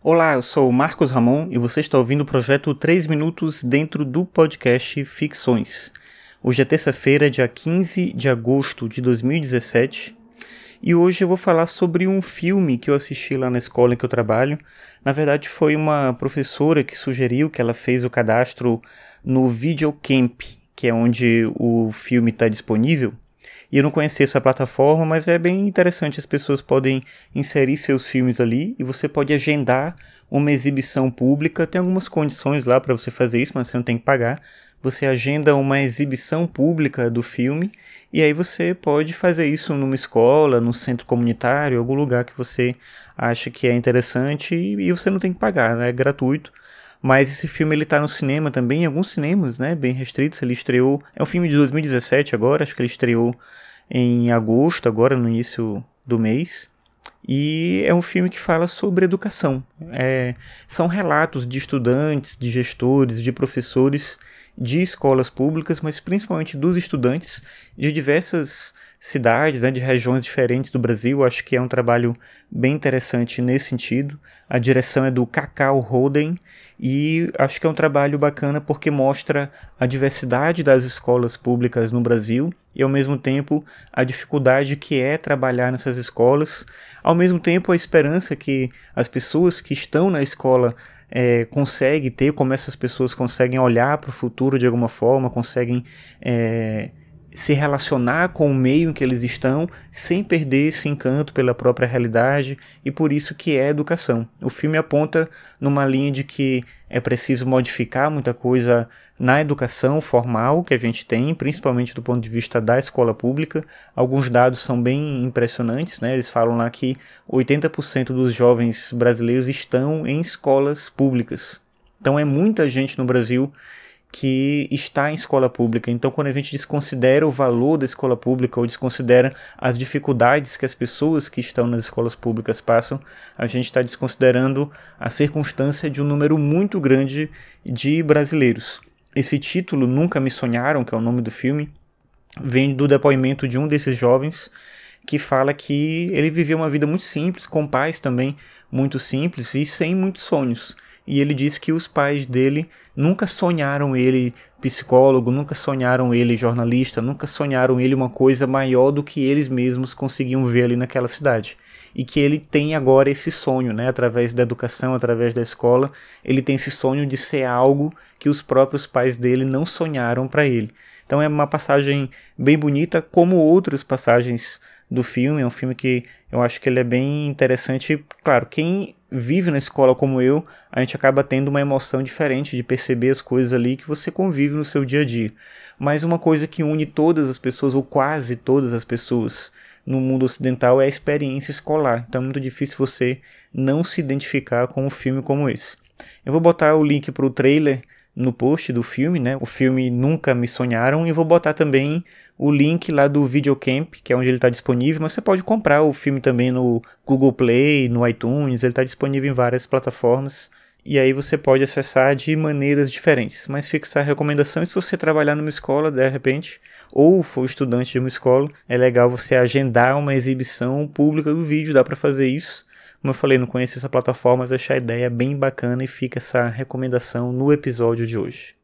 Olá, eu sou o Marcos Ramon e você está ouvindo o projeto 3 Minutos dentro do podcast Ficções. Hoje é terça-feira, dia 15 de agosto de 2017 e hoje eu vou falar sobre um filme que eu assisti lá na escola em que eu trabalho. Na verdade, foi uma professora que sugeriu que ela fez o cadastro no Videocamp, que é onde o filme está disponível. E eu não conhecia essa plataforma, mas é bem interessante. As pessoas podem inserir seus filmes ali e você pode agendar uma exibição pública. Tem algumas condições lá para você fazer isso, mas você não tem que pagar. Você agenda uma exibição pública do filme e aí você pode fazer isso numa escola, no centro comunitário, algum lugar que você acha que é interessante e você não tem que pagar, né? é gratuito. Mas esse filme ele tá no cinema também, em alguns cinemas, né, bem restritos. Ele estreou, é um filme de 2017 agora, acho que ele estreou em agosto, agora no início do mês. E é um filme que fala sobre educação. É, são relatos de estudantes, de gestores, de professores de escolas públicas, mas principalmente dos estudantes de diversas cidades, né, de regiões diferentes do Brasil. Acho que é um trabalho bem interessante nesse sentido. A direção é do Cacau Roden e acho que é um trabalho bacana porque mostra a diversidade das escolas públicas no Brasil e ao mesmo tempo a dificuldade que é trabalhar nessas escolas, ao mesmo tempo a esperança que as pessoas que estão na escola é, conseguem ter, como essas pessoas conseguem olhar para o futuro de alguma forma, conseguem é, se relacionar com o meio em que eles estão sem perder esse encanto pela própria realidade e por isso que é educação. O filme aponta numa linha de que é preciso modificar muita coisa na educação formal que a gente tem, principalmente do ponto de vista da escola pública. Alguns dados são bem impressionantes, né? Eles falam lá que 80% dos jovens brasileiros estão em escolas públicas. Então é muita gente no Brasil que está em escola pública. Então, quando a gente desconsidera o valor da escola pública ou desconsidera as dificuldades que as pessoas que estão nas escolas públicas passam, a gente está desconsiderando a circunstância de um número muito grande de brasileiros. Esse título, Nunca Me Sonharam, que é o nome do filme, vem do depoimento de um desses jovens que fala que ele viveu uma vida muito simples, com pais também muito simples e sem muitos sonhos e ele disse que os pais dele nunca sonharam ele psicólogo, nunca sonharam ele jornalista, nunca sonharam ele uma coisa maior do que eles mesmos conseguiam ver ali naquela cidade. E que ele tem agora esse sonho, né, através da educação, através da escola, ele tem esse sonho de ser algo que os próprios pais dele não sonharam para ele. Então é uma passagem bem bonita, como outras passagens do filme. É um filme que eu acho que ele é bem interessante. Claro, quem vive na escola como eu, a gente acaba tendo uma emoção diferente de perceber as coisas ali que você convive no seu dia a dia. Mas uma coisa que une todas as pessoas, ou quase todas as pessoas, no mundo ocidental é a experiência escolar. Então é muito difícil você não se identificar com um filme como esse. Eu vou botar o link para o trailer no post do filme, né? O filme Nunca Me Sonharam, e vou botar também o link lá do Videocamp, que é onde ele está disponível, mas você pode comprar o filme também no Google Play, no iTunes, ele está disponível em várias plataformas. E aí você pode acessar de maneiras diferentes. Mas fica essa recomendação, e se você trabalhar numa escola, de repente, ou for estudante de uma escola, é legal você agendar uma exibição pública do vídeo, dá para fazer isso. Como eu falei, não conheço essa plataforma, mas achei a ideia bem bacana e fica essa recomendação no episódio de hoje.